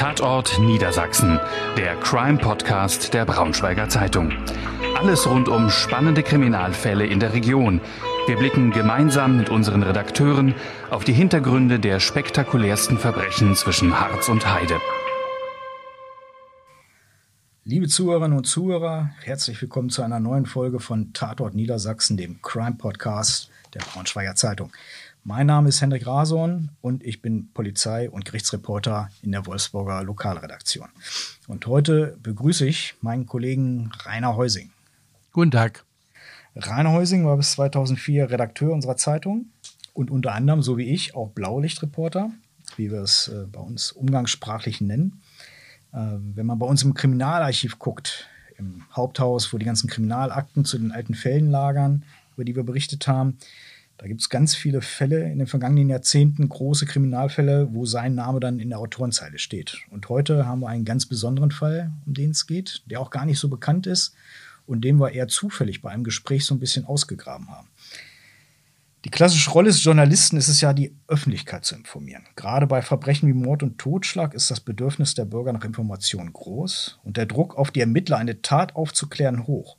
Tatort Niedersachsen, der Crime-Podcast der Braunschweiger Zeitung. Alles rund um spannende Kriminalfälle in der Region. Wir blicken gemeinsam mit unseren Redakteuren auf die Hintergründe der spektakulärsten Verbrechen zwischen Harz und Heide. Liebe Zuhörerinnen und Zuhörer, herzlich willkommen zu einer neuen Folge von Tatort Niedersachsen, dem Crime-Podcast der Braunschweiger Zeitung. Mein Name ist Hendrik Rason und ich bin Polizei- und Gerichtsreporter in der Wolfsburger Lokalredaktion. Und heute begrüße ich meinen Kollegen Rainer Heusing. Guten Tag. Rainer Heusing war bis 2004 Redakteur unserer Zeitung und unter anderem, so wie ich, auch Blaulichtreporter, wie wir es äh, bei uns umgangssprachlich nennen. Äh, wenn man bei uns im Kriminalarchiv guckt, im Haupthaus, wo die ganzen Kriminalakten zu den alten Fällen lagern, über die wir berichtet haben, da gibt es ganz viele Fälle in den vergangenen Jahrzehnten, große Kriminalfälle, wo sein Name dann in der Autorenzeile steht. Und heute haben wir einen ganz besonderen Fall, um den es geht, der auch gar nicht so bekannt ist und den wir eher zufällig bei einem Gespräch so ein bisschen ausgegraben haben. Die klassische Rolle des Journalisten ist es ja, die Öffentlichkeit zu informieren. Gerade bei Verbrechen wie Mord und Totschlag ist das Bedürfnis der Bürger nach Informationen groß und der Druck auf die Ermittler, eine Tat aufzuklären, hoch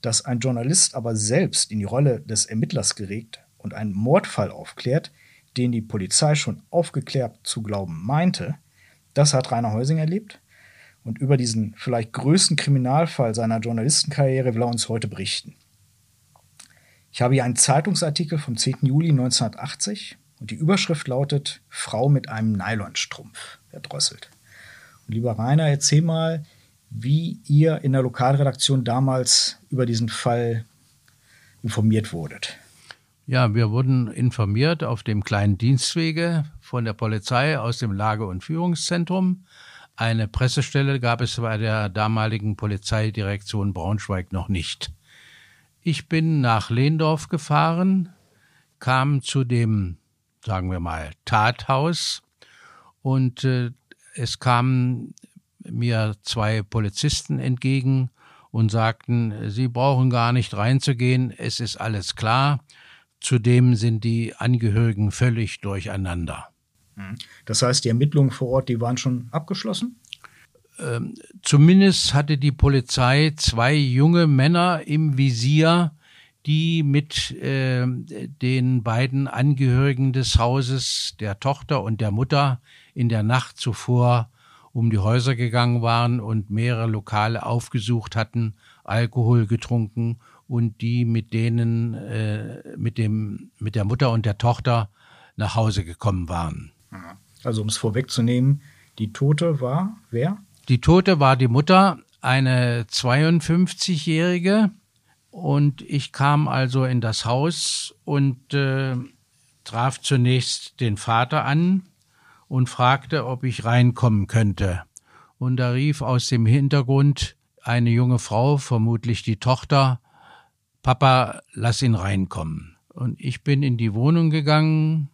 dass ein Journalist aber selbst in die Rolle des Ermittlers geregt und einen Mordfall aufklärt, den die Polizei schon aufgeklärt zu glauben meinte, das hat Rainer Heusing erlebt. Und über diesen vielleicht größten Kriminalfall seiner Journalistenkarriere will er uns heute berichten. Ich habe hier einen Zeitungsartikel vom 10. Juli 1980 und die Überschrift lautet Frau mit einem Nylonstrumpf erdrosselt. Und lieber Rainer, erzähl mal, wie ihr in der Lokalredaktion damals über diesen Fall informiert wurdet. Ja, wir wurden informiert auf dem kleinen Dienstwege von der Polizei aus dem Lage- und Führungszentrum. Eine Pressestelle gab es bei der damaligen Polizeidirektion Braunschweig noch nicht. Ich bin nach Lehndorf gefahren, kam zu dem, sagen wir mal, Tathaus und äh, es kamen mir zwei Polizisten entgegen und sagten, Sie brauchen gar nicht reinzugehen, es ist alles klar. Zudem sind die Angehörigen völlig durcheinander. Mhm. Das heißt, die Ermittlungen vor Ort, die waren schon abgeschlossen? Ähm, zumindest hatte die Polizei zwei junge Männer im Visier, die mit äh, den beiden Angehörigen des Hauses, der Tochter und der Mutter, in der Nacht zuvor um die Häuser gegangen waren und mehrere Lokale aufgesucht hatten, Alkohol getrunken und die mit denen, äh, mit dem, mit der Mutter und der Tochter nach Hause gekommen waren. Also um es vorwegzunehmen, die Tote war wer? Die Tote war die Mutter, eine 52-jährige, und ich kam also in das Haus und äh, traf zunächst den Vater an, und fragte, ob ich reinkommen könnte. Und da rief aus dem Hintergrund eine junge Frau, vermutlich die Tochter, Papa, lass ihn reinkommen. Und ich bin in die Wohnung gegangen,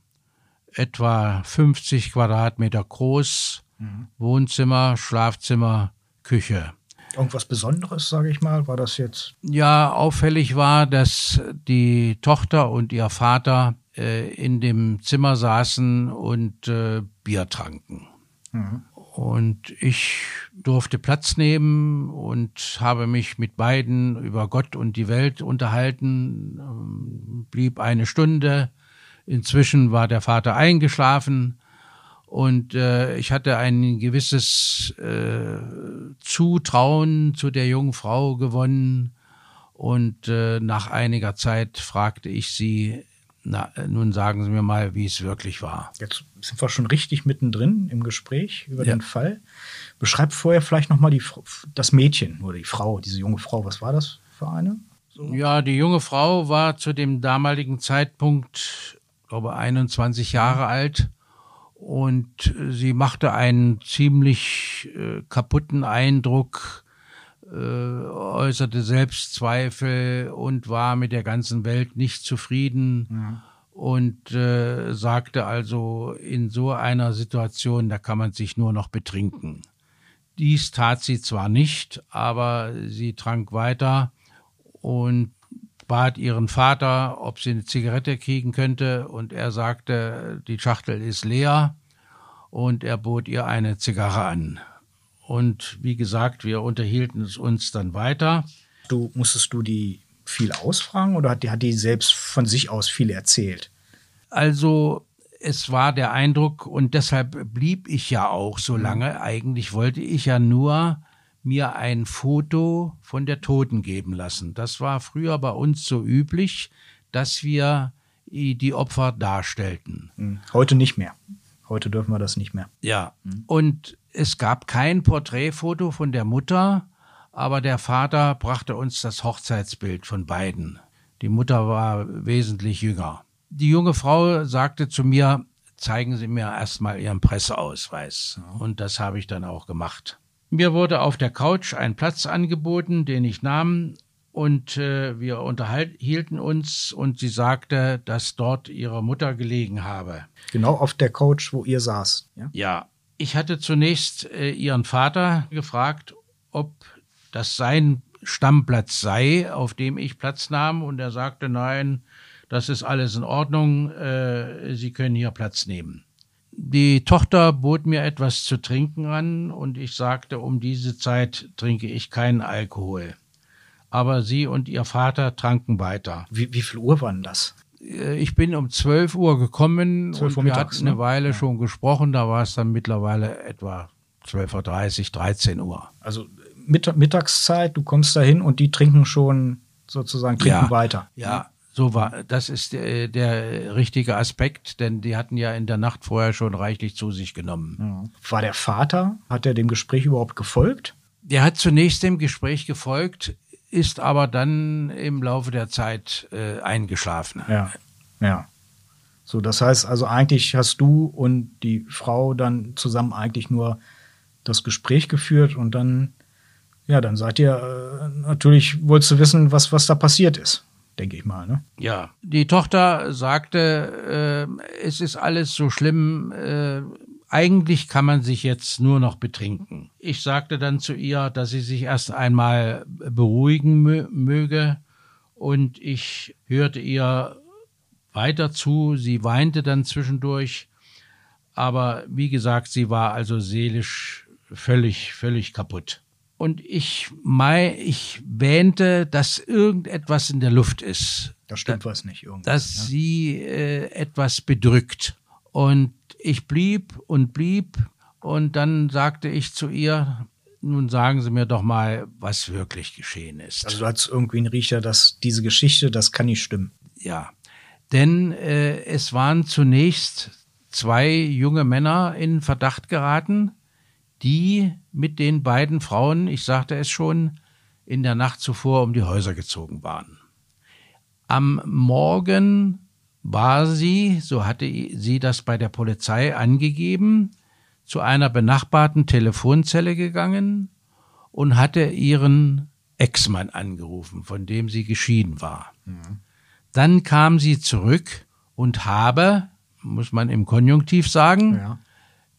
etwa 50 Quadratmeter groß, mhm. Wohnzimmer, Schlafzimmer, Küche. Irgendwas Besonderes, sage ich mal, war das jetzt? Ja, auffällig war, dass die Tochter und ihr Vater äh, in dem Zimmer saßen und äh, Bier tranken. Mhm. Und ich durfte Platz nehmen und habe mich mit beiden über Gott und die Welt unterhalten, ähm, blieb eine Stunde. Inzwischen war der Vater eingeschlafen und äh, ich hatte ein gewisses äh, Zutrauen zu der jungen Frau gewonnen. Und äh, nach einiger Zeit fragte ich sie, na, nun sagen Sie mir mal, wie es wirklich war. Jetzt sind wir schon richtig mittendrin im Gespräch über ja. den Fall. Beschreib vorher vielleicht nochmal das Mädchen oder die Frau, diese junge Frau. Was war das für eine? So. Ja, die junge Frau war zu dem damaligen Zeitpunkt, glaube 21 Jahre alt und sie machte einen ziemlich äh, kaputten Eindruck äußerte Selbstzweifel und war mit der ganzen Welt nicht zufrieden ja. und äh, sagte also, in so einer Situation, da kann man sich nur noch betrinken. Dies tat sie zwar nicht, aber sie trank weiter und bat ihren Vater, ob sie eine Zigarette kriegen könnte, und er sagte, die Schachtel ist leer. und er bot ihr eine Zigarre an. Und wie gesagt, wir unterhielten uns dann weiter. Du musstest du die viel ausfragen oder hat die, hat die selbst von sich aus viel erzählt? Also es war der Eindruck und deshalb blieb ich ja auch so lange. Eigentlich wollte ich ja nur mir ein Foto von der Toten geben lassen. Das war früher bei uns so üblich, dass wir die Opfer darstellten. Hm. Heute nicht mehr. Heute dürfen wir das nicht mehr. Ja. Und es gab kein Porträtfoto von der Mutter, aber der Vater brachte uns das Hochzeitsbild von beiden. Die Mutter war wesentlich jünger. Die junge Frau sagte zu mir, zeigen Sie mir erstmal Ihren Presseausweis. Und das habe ich dann auch gemacht. Mir wurde auf der Couch ein Platz angeboten, den ich nahm, und äh, wir unterhielten uns und sie sagte, dass dort ihre Mutter gelegen habe. Genau auf der Couch, wo ihr saß. Ja, ja. ich hatte zunächst äh, ihren Vater gefragt, ob das sein Stammplatz sei, auf dem ich Platz nahm, und er sagte, nein, das ist alles in Ordnung, äh, Sie können hier Platz nehmen. Die Tochter bot mir etwas zu trinken an und ich sagte, um diese Zeit trinke ich keinen Alkohol. Aber sie und ihr Vater tranken weiter. Wie, wie viel Uhr war denn das? Äh, ich bin um 12 Uhr gekommen 12 Uhr und wir hatten eine ne? Weile ja. schon gesprochen. Da war es dann mittlerweile etwa 12.30 Uhr, 13 Uhr. Also Mittagszeit, du kommst dahin und die trinken schon sozusagen, trinken ja, weiter. Ja, so war, das ist der, der, richtige Aspekt, denn die hatten ja in der Nacht vorher schon reichlich zu sich genommen. Ja. War der Vater, hat er dem Gespräch überhaupt gefolgt? Der hat zunächst dem Gespräch gefolgt, ist aber dann im Laufe der Zeit äh, eingeschlafen. Ja, ja. So, das heißt also eigentlich hast du und die Frau dann zusammen eigentlich nur das Gespräch geführt und dann ja, dann seid ihr äh, natürlich, wolltest du wissen, was, was da passiert ist, denke ich mal. Ne? Ja, die Tochter sagte, äh, es ist alles so schlimm, äh, eigentlich kann man sich jetzt nur noch betrinken. Ich sagte dann zu ihr, dass sie sich erst einmal beruhigen mö möge und ich hörte ihr weiter zu. Sie weinte dann zwischendurch, aber wie gesagt, sie war also seelisch völlig, völlig kaputt und ich, mei, ich wähnte, dass irgendetwas in der Luft ist. Da stimmt da, was nicht. Dass ne? sie äh, etwas bedrückt. Und ich blieb und blieb und dann sagte ich zu ihr, nun sagen Sie mir doch mal, was wirklich geschehen ist. Also du hattest irgendwie einen Riecher, dass diese Geschichte, das kann nicht stimmen. Ja, denn äh, es waren zunächst zwei junge Männer in Verdacht geraten, die mit den beiden Frauen, ich sagte es schon, in der Nacht zuvor um die Häuser gezogen waren. Am Morgen war sie, so hatte sie das bei der Polizei angegeben, zu einer benachbarten Telefonzelle gegangen und hatte ihren Ex-Mann angerufen, von dem sie geschieden war. Mhm. Dann kam sie zurück und habe, muss man im Konjunktiv sagen, ja.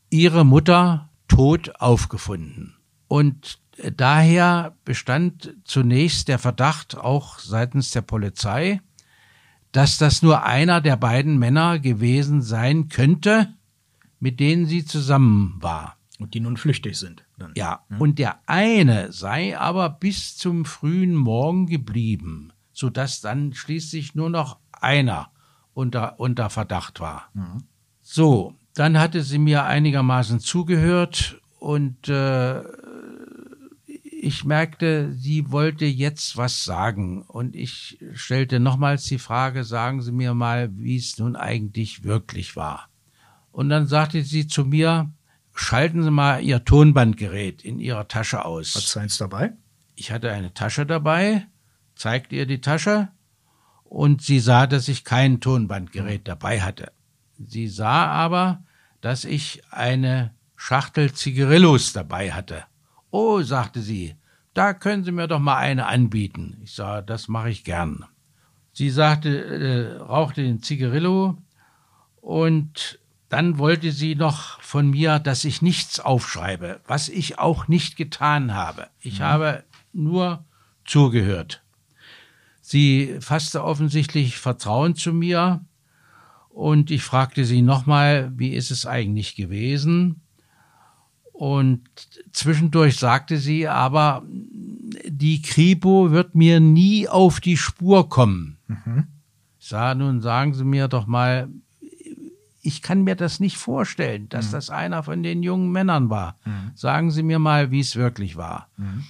ihre Mutter tot aufgefunden. Und daher bestand zunächst der Verdacht auch seitens der Polizei, dass das nur einer der beiden Männer gewesen sein könnte, mit denen sie zusammen war. Und die nun flüchtig sind. Dann. Ja, ja, und der eine sei aber bis zum frühen Morgen geblieben, sodass dann schließlich nur noch einer unter, unter Verdacht war. Mhm. So, dann hatte sie mir einigermaßen zugehört und äh, ich merkte, sie wollte jetzt was sagen. Und ich stellte nochmals die Frage, sagen Sie mir mal, wie es nun eigentlich wirklich war. Und dann sagte sie zu mir, schalten Sie mal Ihr Tonbandgerät in Ihrer Tasche aus. Hat Sie eins dabei? Ich hatte eine Tasche dabei, zeigte ihr die Tasche und sie sah, dass ich kein Tonbandgerät dabei hatte. Sie sah aber, dass ich eine Schachtel Zigarillos dabei hatte. Oh, sagte sie, da können Sie mir doch mal eine anbieten. Ich sah, das mache ich gern. Sie sagte, äh, rauchte den Zigarillo und dann wollte sie noch von mir, dass ich nichts aufschreibe, was ich auch nicht getan habe. Ich mhm. habe nur zugehört. Sie fasste offensichtlich Vertrauen zu mir Und ich fragte sie nochmal, wie ist es eigentlich gewesen? Und zwischendurch sagte sie, aber die Kripo wird mir nie auf die Spur kommen. Mhm. Ich sah, nun sagen Sie mir doch mal, ich kann mir das nicht vorstellen, dass mhm. das einer von den jungen Männern war. Mhm. Sagen Sie mir mal, wie es wirklich war. Mhm.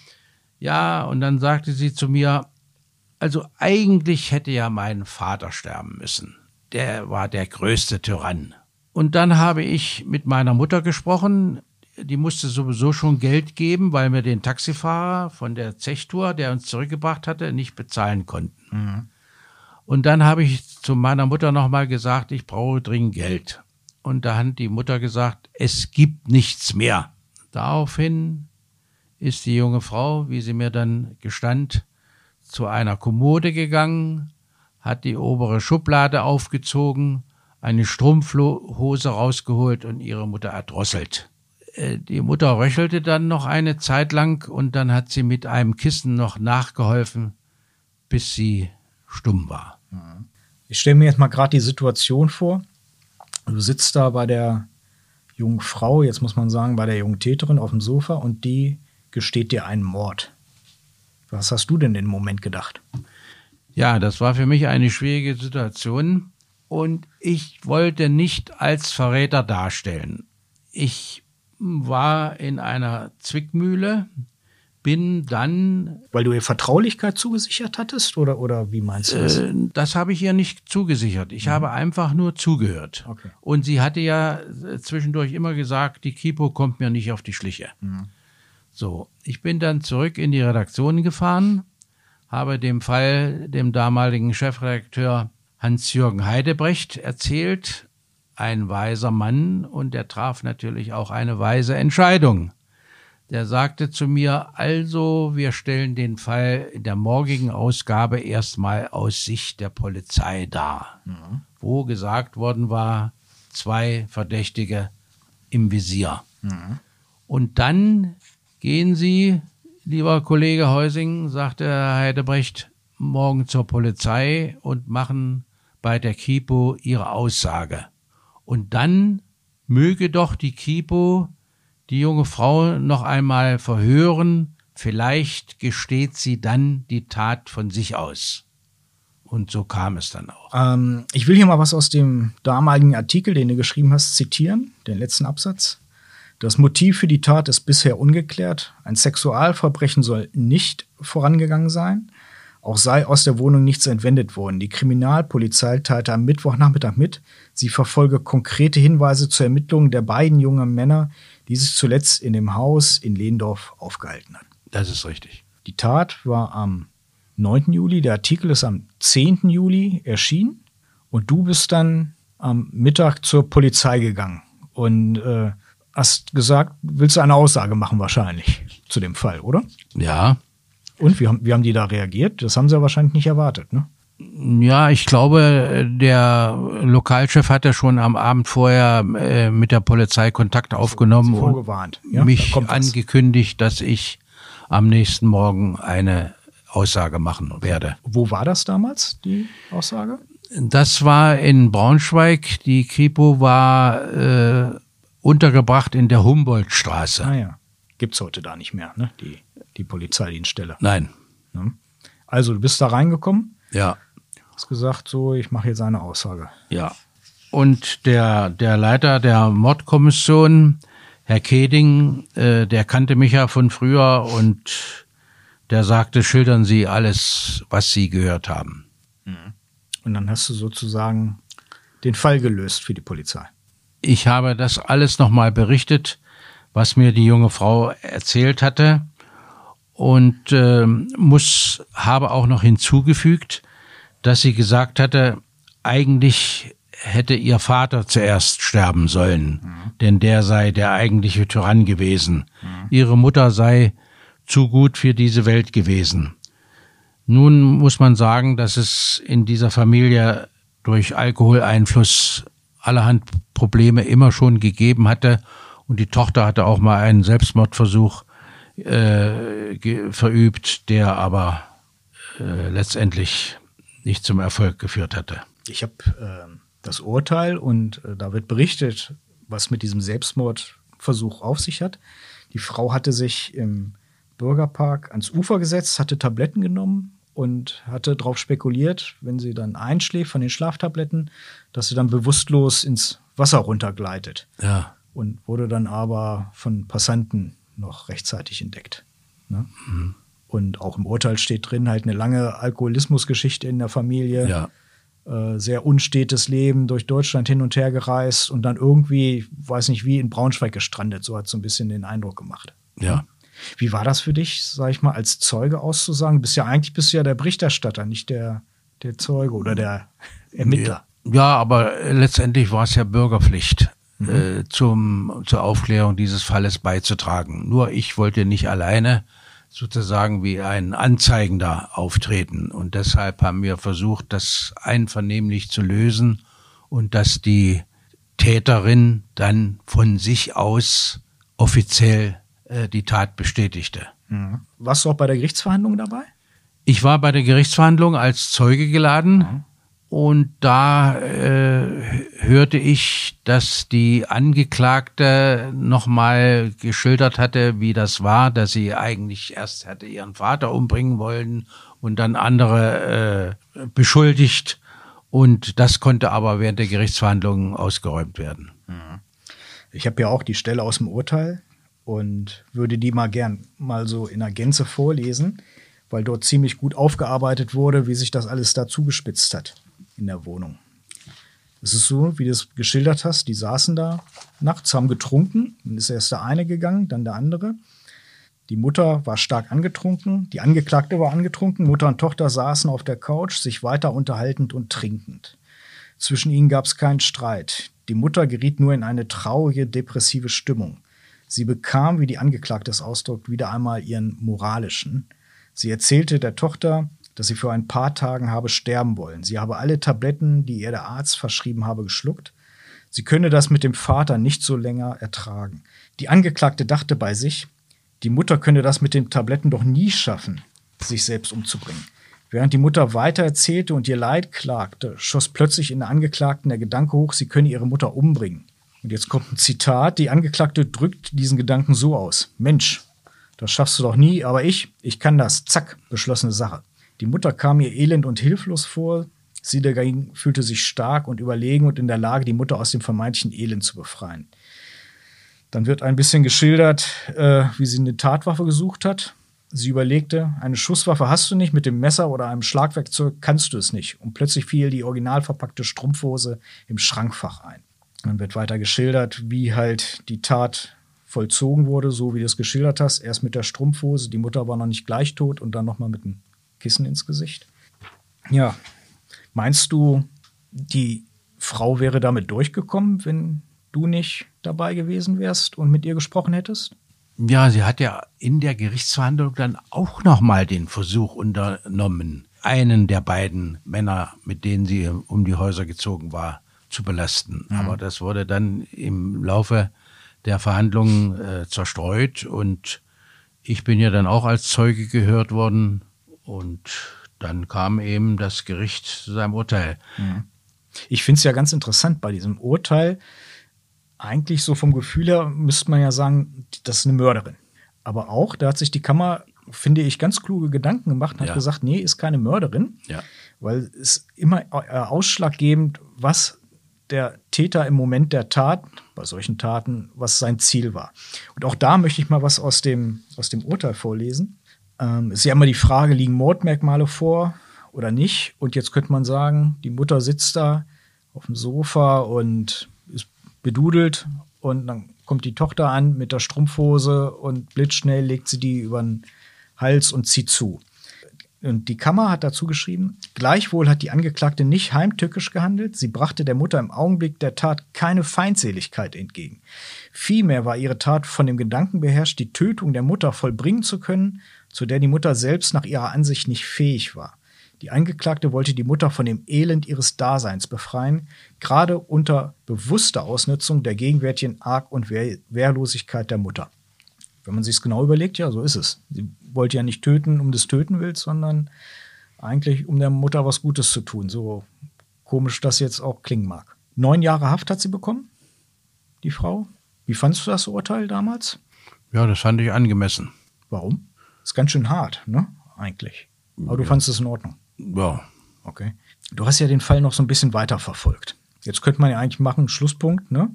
Ja, und dann sagte sie zu mir, also eigentlich hätte ja mein Vater sterben müssen. Der war der größte Tyrann. Und dann habe ich mit meiner Mutter gesprochen, die musste sowieso schon Geld geben, weil wir den Taxifahrer von der Zechtour, der uns zurückgebracht hatte, nicht bezahlen konnten. Mhm. Und dann habe ich zu meiner Mutter nochmal gesagt, ich brauche dringend Geld. Und da hat die Mutter gesagt, es gibt nichts mehr. Daraufhin ist die junge Frau, wie sie mir dann gestand, zu einer Kommode gegangen, hat die obere Schublade aufgezogen, eine Strumpfhose rausgeholt und ihre Mutter erdrosselt. Äh, die Mutter röchelte dann noch eine Zeit lang und dann hat sie mit einem Kissen noch nachgeholfen, bis sie stumm war. Ich stelle mir jetzt mal gerade die Situation vor. Du sitzt da bei der jungen Frau, jetzt muss man sagen, bei der jungen Täterin auf dem Sofa und die gesteht dir einen Mord. Was hast du denn in dem Moment gedacht? Ja, das war für mich eine schwierige Situation und ich wollte nicht als Verräter darstellen. Ich war in einer Zwickmühle, bin dann. Weil du ihr Vertraulichkeit zugesichert hattest oder, oder wie meinst du das? Äh, das habe ich ihr nicht zugesichert. Ich mhm. habe einfach nur zugehört. Okay. Und sie hatte ja äh, zwischendurch immer gesagt, die Kripo kommt mir nicht auf die Schliche. Mhm. So, ich bin dann zurück in die Redaktion gefahren, habe dem Fall dem damaligen Chefredakteur Hans-Jürgen Heidebrecht erzählt ein weiser Mann und er traf natürlich auch eine weise Entscheidung. Der sagte zu mir, also wir stellen den Fall in der morgigen Ausgabe erstmal aus Sicht der Polizei dar, mhm. wo gesagt worden war, zwei Verdächtige im Visier. Mhm. Und dann gehen Sie, lieber Kollege Heusing, sagte Herr Heidebrecht, morgen zur Polizei und machen bei der Kripo Ihre Aussage. Und dann möge doch die Kripo die junge Frau noch einmal verhören, vielleicht gesteht sie dann die Tat von sich aus. Und so kam es dann auch. Ähm, ich will hier mal was aus dem damaligen Artikel, den du geschrieben hast, zitieren, den letzten Absatz. Das Motiv für die Tat ist bisher ungeklärt. Ein Sexualverbrechen soll nicht vorangegangen sein. Auch sei aus der Wohnung nichts entwendet worden. Die Kriminalpolizei teilte am Mittwochnachmittag mit, sie verfolge konkrete Hinweise zur Ermittlung der beiden jungen Männer, die sich zuletzt in dem Haus in Lehndorf aufgehalten hatten. Das ist richtig. Die Tat war am 9. Juli, der Artikel ist am 10. Juli erschienen und du bist dann am Mittag zur Polizei gegangen und äh, hast gesagt, willst du eine Aussage machen wahrscheinlich zu dem Fall, oder? Ja, und wie haben, wie haben die da reagiert? Das haben sie ja wahrscheinlich nicht erwartet, ne? Ja, ich glaube, der Lokalchef hat ja schon am Abend vorher äh, mit der Polizei Kontakt aufgenommen und ja? mich da angekündigt, dass ich am nächsten Morgen eine Aussage machen werde. Wo war das damals, die Aussage? Das war in Braunschweig. Die Kripo war äh, untergebracht in der Humboldtstraße. Ah ja. Gibt's heute da nicht mehr, ne? Die die Polizeidienststelle. Nein. Also du bist da reingekommen? Ja. Hast gesagt, so, ich mache jetzt eine Aussage. Ja. Und der, der Leiter der Mordkommission, Herr Keding, äh, der kannte mich ja von früher und der sagte, schildern Sie alles, was Sie gehört haben. Mhm. Und dann hast du sozusagen den Fall gelöst für die Polizei. Ich habe das alles nochmal berichtet, was mir die junge Frau erzählt hatte und äh, muss habe auch noch hinzugefügt, dass sie gesagt hatte, eigentlich hätte ihr Vater zuerst sterben sollen, mhm. denn der sei der eigentliche Tyrann gewesen. Mhm. Ihre Mutter sei zu gut für diese Welt gewesen. Nun muss man sagen, dass es in dieser Familie durch Alkoholeinfluss allerhand Probleme immer schon gegeben hatte und die Tochter hatte auch mal einen Selbstmordversuch äh, verübt, der aber äh, letztendlich nicht zum Erfolg geführt hatte. Ich habe äh, das Urteil und äh, da wird berichtet, was mit diesem Selbstmordversuch auf sich hat. Die Frau hatte sich im Bürgerpark ans Ufer gesetzt, hatte Tabletten genommen und hatte darauf spekuliert, wenn sie dann einschläft von den Schlaftabletten, dass sie dann bewusstlos ins Wasser runtergleitet. Ja. Und wurde dann aber von Passanten noch rechtzeitig entdeckt. Ne? Mhm. Und auch im Urteil steht drin halt eine lange Alkoholismusgeschichte in der Familie. Ja. Äh, sehr unstetes Leben durch Deutschland hin und her gereist und dann irgendwie, weiß nicht wie, in Braunschweig gestrandet. So hat so ein bisschen den Eindruck gemacht. Ja. Wie war das für dich, sag ich mal, als Zeuge auszusagen? Du bist ja eigentlich bist du ja der Berichterstatter, nicht der, der Zeuge oder der Ermittler. Ja aber letztendlich war es ja Bürgerpflicht, mhm. äh, zum, zur Aufklärung dieses Falles beizutragen. Nur ich wollte nicht alleine sozusagen wie ein Anzeigender auftreten. Und deshalb haben wir versucht, das einvernehmlich zu lösen und dass die Täterin dann von sich aus offiziell äh, die Tat bestätigte. Mhm. Warst du auch bei der Gerichtsverhandlung dabei? Ich war bei der Gerichtsverhandlung als Zeuge geladen. Mhm. Und da äh, hörte ich, dass die Angeklagte nochmal geschildert hatte, wie das war, dass sie eigentlich erst hätte ihren Vater umbringen wollen und dann andere äh, beschuldigt. Und das konnte aber während der Gerichtsverhandlungen ausgeräumt werden. Ich habe ja auch die Stelle aus dem Urteil und würde die mal gern mal so in der Gänze vorlesen, weil dort ziemlich gut aufgearbeitet wurde, wie sich das alles da zugespitzt hat in der Wohnung. Es ist so, wie du es geschildert hast, die saßen da nachts, haben getrunken, dann ist erst der eine gegangen, dann der andere. Die Mutter war stark angetrunken, die Angeklagte war angetrunken, Mutter und Tochter saßen auf der Couch, sich weiter unterhaltend und trinkend. Zwischen ihnen gab es keinen Streit. Die Mutter geriet nur in eine traurige, depressive Stimmung. Sie bekam, wie die Angeklagte es ausdrückt, wieder einmal ihren moralischen. Sie erzählte der Tochter, dass sie für ein paar Tagen habe sterben wollen. Sie habe alle Tabletten, die ihr der Arzt verschrieben habe, geschluckt. Sie könne das mit dem Vater nicht so länger ertragen. Die Angeklagte dachte bei sich, die Mutter könne das mit den Tabletten doch nie schaffen, sich selbst umzubringen. Während die Mutter weiter erzählte und ihr Leid klagte, schoss plötzlich in der Angeklagten der Gedanke hoch, sie könne ihre Mutter umbringen. Und jetzt kommt ein Zitat, die Angeklagte drückt diesen Gedanken so aus. Mensch, das schaffst du doch nie, aber ich, ich kann das. Zack, beschlossene Sache. Die Mutter kam ihr elend und hilflos vor. Sie dagegen fühlte sich stark und überlegen und in der Lage, die Mutter aus dem vermeintlichen Elend zu befreien. Dann wird ein bisschen geschildert, äh, wie sie eine Tatwaffe gesucht hat. Sie überlegte, eine Schusswaffe hast du nicht, mit dem Messer oder einem Schlagwerkzeug kannst du es nicht. Und plötzlich fiel die original verpackte Strumpfhose im Schrankfach ein. Dann wird weiter geschildert, wie halt die Tat vollzogen wurde, so wie du es geschildert hast. Erst mit der Strumpfhose, die Mutter war noch nicht gleich tot und dann nochmal mit dem Kissen ins Gesicht. Ja, meinst du, die Frau wäre damit durchgekommen, wenn du nicht dabei gewesen wärst und mit ihr gesprochen hättest? Ja, sie hat ja in der Gerichtsverhandlung dann auch nochmal den Versuch unternommen, einen der beiden Männer, mit denen sie um die Häuser gezogen war, zu belasten. Mhm. Aber das wurde dann im Laufe der Verhandlungen äh, zerstreut und ich bin ja dann auch als Zeuge gehört worden und dann kam eben das Gericht zu seinem Urteil. Mhm. Ich finde es ja ganz interessant bei diesem Urteil. Eigentlich so vom Gefühl her müsste man ja sagen, das ist eine Mörderin. Aber auch, da hat sich die Kammer, finde ich, ganz kluge Gedanken gemacht und hat ja. gesagt, nee, ist keine Mörderin. Ja. Weil es immer äh, ausschlaggebend, was der Täter im Moment der Tat, bei solchen Taten, was sein Ziel war. Und auch da möchte ich mal was aus dem, aus dem Urteil vorlesen. Ähm, ist ja immer die Frage, liegen Mordmerkmale vor oder nicht? Und jetzt könnte man sagen, die Mutter sitzt da auf dem Sofa und ist bedudelt und dann kommt die Tochter an mit der Strumpfhose und blitzschnell legt sie die über den Hals und zieht zu. Und die Kammer hat dazu geschrieben, gleichwohl hat die Angeklagte nicht heimtückisch gehandelt, sie brachte der Mutter im Augenblick der Tat keine Feindseligkeit entgegen. Vielmehr war ihre Tat von dem Gedanken beherrscht, die Tötung der Mutter vollbringen zu können zu der die Mutter selbst nach ihrer Ansicht nicht fähig war. Die Angeklagte wollte die Mutter von dem Elend ihres Daseins befreien, gerade unter bewusster Ausnutzung der gegenwärtigen Arg- und Wehr Wehrlosigkeit der Mutter. Wenn man sich es genau überlegt, ja, so ist es. Sie wollte ja nicht töten, um des Töten willst, sondern eigentlich, um der Mutter was Gutes zu tun. So komisch das jetzt auch klingen mag. Neun Jahre Haft hat sie bekommen, die Frau. Wie fandest du das Urteil damals? Ja, das fand ich angemessen. Warum? Ist ganz schön hart, ne? Eigentlich. Aber du Ja. fandest es in Ordnung. Ja, Okay. Du hast ja den Fall noch so ein bisschen weiter verfolgt. Jetzt könnte man ja eigentlich machen, Schlusspunkt, ne?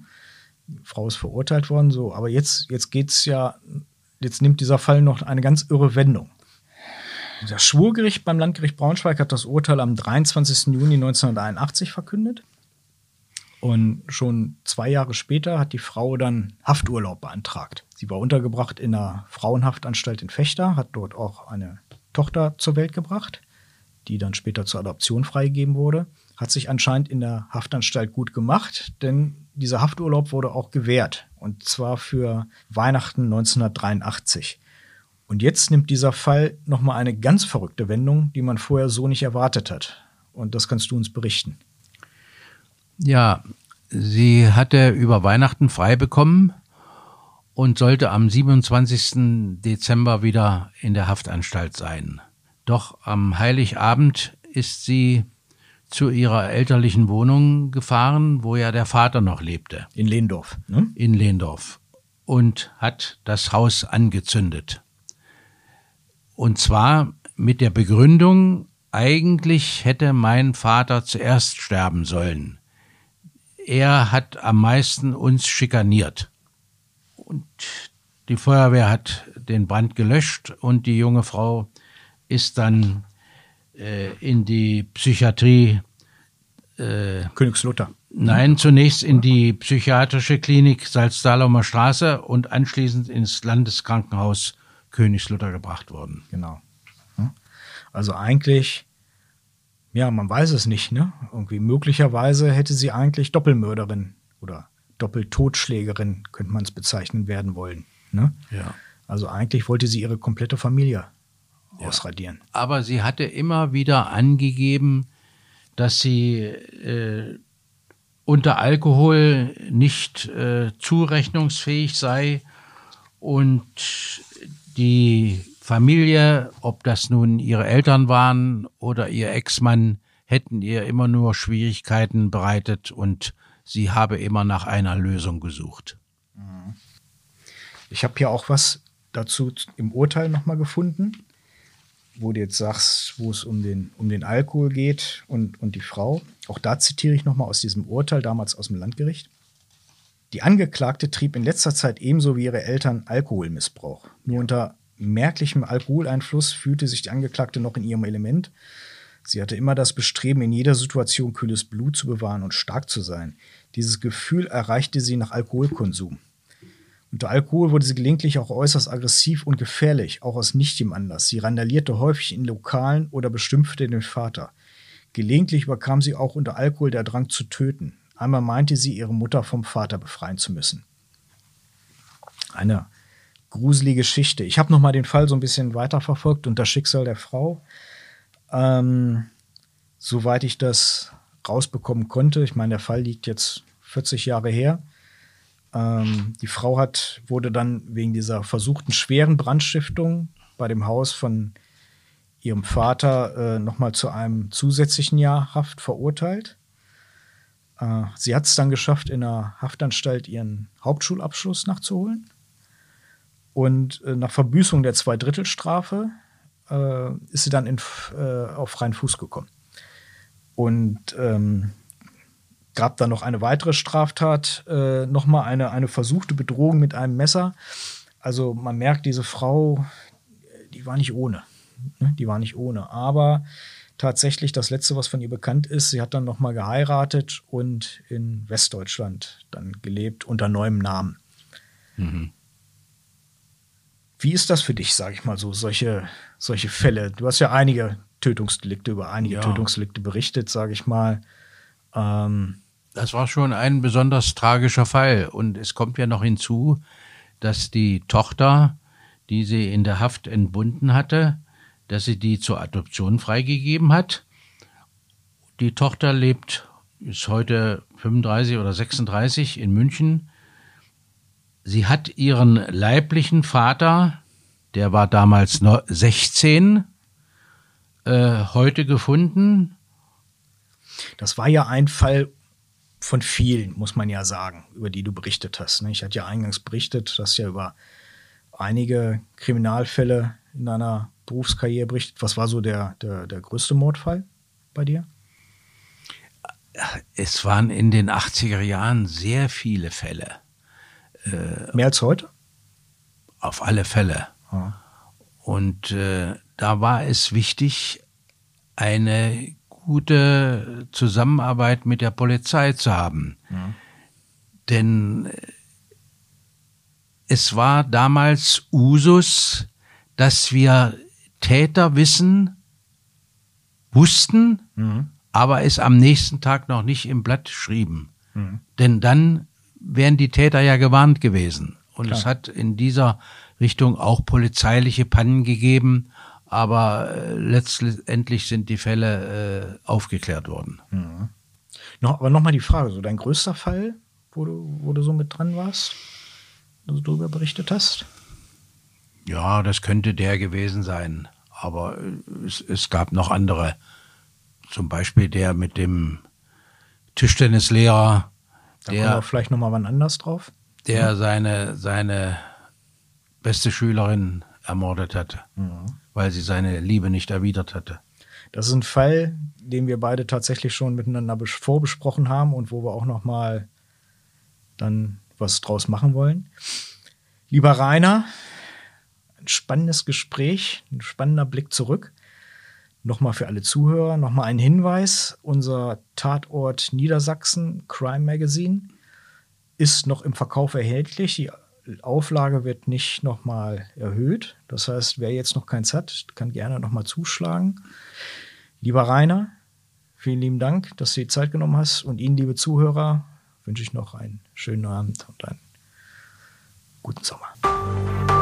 Die Frau ist verurteilt worden, so. Aber jetzt, jetzt geht's ja, jetzt nimmt dieser Fall noch eine ganz irre Wendung. Das Schwurgericht beim Landgericht Braunschweig hat das Urteil am 23. Juni 1981 verkündet. Und schon zwei Jahre später hat die Frau dann Hafturlaub beantragt. Sie war untergebracht in einer Frauenhaftanstalt in Fechter, hat dort auch eine Tochter zur Welt gebracht, die dann später zur Adoption freigegeben wurde. Hat sich anscheinend in der Haftanstalt gut gemacht, denn dieser Hafturlaub wurde auch gewährt. Und zwar für Weihnachten 1983. Und jetzt nimmt dieser Fall nochmal eine ganz verrückte Wendung, die man vorher so nicht erwartet hat. Und das kannst du uns berichten. Ja, sie hatte über Weihnachten frei bekommen und sollte am 27. Dezember wieder in der Haftanstalt sein. Doch am Heiligabend ist sie zu ihrer elterlichen Wohnung gefahren, wo ja der Vater noch lebte, In Lehndorf. Ne? in Lehndorf, und hat das Haus angezündet. Und zwar mit der Begründung, eigentlich hätte mein Vater zuerst sterben sollen er hat am meisten uns schikaniert. Und die Feuerwehr hat den Brand gelöscht und die junge Frau ist dann äh, in die Psychiatrie, Königslutter. nein, zunächst in die psychiatrische Klinik Salzdahlomer Straße und anschließend ins Landeskrankenhaus Königslutter gebracht worden. Genau. Ja. Also eigentlich, ja, man weiß es nicht, ne? Irgendwie möglicherweise hätte sie eigentlich Doppelmörderin oder Doppeltotschlägerin, könnte man es bezeichnen, werden wollen. Ne? Ja. Also eigentlich wollte sie ihre komplette Familie ausradieren. aber sie hatte immer wieder angegeben, dass sie äh, unter Alkohol nicht äh, zurechnungsfähig sei und die Familie, ob das nun ihre Eltern waren oder ihr Ex-Mann, hätten ihr immer nur Schwierigkeiten bereitet und sie habe immer nach einer Lösung gesucht. Ich habe hier auch was dazu im Urteil nochmal gefunden, wo du jetzt sagst, wo es um den, um den Alkohol geht und, und die Frau. Auch da zitiere ich nochmal aus diesem Urteil, damals aus dem Landgericht. Die Angeklagte trieb in letzter Zeit ebenso wie ihre Eltern Alkoholmissbrauch. Nur unter merklichem Alkoholeinfluss fühlte sich die Angeklagte noch in ihrem Element. Sie hatte immer das Bestreben, in jeder Situation kühles Blut zu bewahren und stark zu sein. Dieses Gefühl erreichte sie nach Alkoholkonsum. Unter Alkohol wurde sie gelegentlich auch äußerst aggressiv und gefährlich, auch aus nichtigem Anlass. Sie randalierte häufig in Lokalen oder beschimpfte den Vater. Gelegentlich überkam sie auch unter Alkohol der Drang zu töten. Einmal meinte sie, ihre Mutter vom Vater befreien zu müssen. Eine gruselige Geschichte. Ich habe noch mal den Fall so ein bisschen weiterverfolgt und das Schicksal der Frau. Ähm, soweit ich das rausbekommen konnte, ich meine, der Fall liegt jetzt 40 Jahre her. Ähm, die Frau hat, wurde dann wegen dieser versuchten schweren Brandstiftung bei dem Haus von ihrem Vater äh, nochmal zu einem zusätzlichen Jahr Haft verurteilt. Äh, sie hat es dann geschafft, in der Haftanstalt ihren Hauptschulabschluss nachzuholen. Und äh, nach Verbüßung der Zweidrittelstrafe äh, ist sie dann in, äh, auf freien Fuß gekommen. Und ähm, gab dann noch eine weitere Straftat, äh, nochmal eine, eine versuchte Bedrohung mit einem Messer. Also man merkt, diese Frau, die war nicht ohne. Ne? Die war nicht ohne. Aber tatsächlich das Letzte, was von ihr bekannt ist, sie hat dann nochmal geheiratet und in Westdeutschland dann gelebt unter neuem Namen. Wie ist das für dich, sage ich mal so, solche, solche Fälle? Du hast ja einige Tötungsdelikte über einige Ja. Tötungsdelikte berichtet, sage ich mal. Ähm, Das war schon ein besonders tragischer Fall. Und es kommt ja noch hinzu, dass die Tochter, die sie in der Haft entbunden hatte, dass sie die zur Adoption freigegeben hat. Die Tochter lebt, ist heute 35 oder 36 in München. Sie hat ihren leiblichen Vater, der war damals noch 16, äh, heute gefunden. Das war ja ein Fall, von vielen, muss man ja sagen, über die du berichtet hast. Ne? Ich hatte ja eingangs berichtet, dass ja über einige Kriminalfälle in deiner Berufskarriere berichtet. Was war so der, der, der größte Mordfall bei dir? Es waren in den 80er Jahren sehr viele Fälle. Äh, Mehr als heute? Auf alle Fälle. Ja. Und äh, da war es wichtig, eine gute Zusammenarbeit mit der Polizei zu haben. Ja. Denn äh, es war damals Usus, dass wir Täterwissen wussten, mhm. aber es am nächsten Tag noch nicht im Blatt schrieben. Mhm. Denn dann wären die Täter ja gewarnt gewesen. Und Klar. es hat in dieser Richtung auch polizeiliche Pannen gegeben, aber äh, letztendlich sind die Fälle äh, aufgeklärt worden. Mhm. Noch, aber nochmal die Frage, so dein größter Fall, wo du, wo du so mit dran warst, wo du darüber berichtet hast? Ja, das könnte der gewesen sein, aber es, es gab noch andere. Zum Beispiel der mit dem Tischtennislehrer. Da der, kommen wir vielleicht nochmal wann anders drauf. Der seine, seine beste Schülerin ermordet hatte. Mhm weil sie seine Liebe nicht erwidert hatte. Das ist ein Fall, den wir beide tatsächlich schon miteinander vorbesprochen haben und wo wir auch noch mal dann was draus machen wollen. Lieber Rainer, ein spannendes Gespräch, ein spannender Blick zurück. Nochmal für alle Zuhörer, nochmal ein Hinweis. Unser Tatort Niedersachsen Crime Magazine ist noch im Verkauf erhältlich. Die Auflage wird nicht nochmal erhöht. Das heißt, wer jetzt noch keins hat, kann gerne nochmal zuschlagen. Lieber Rainer, vielen lieben Dank, dass du die Zeit genommen hast. Und Ihnen, liebe Zuhörer, wünsche ich noch einen schönen Abend und einen guten Sommer.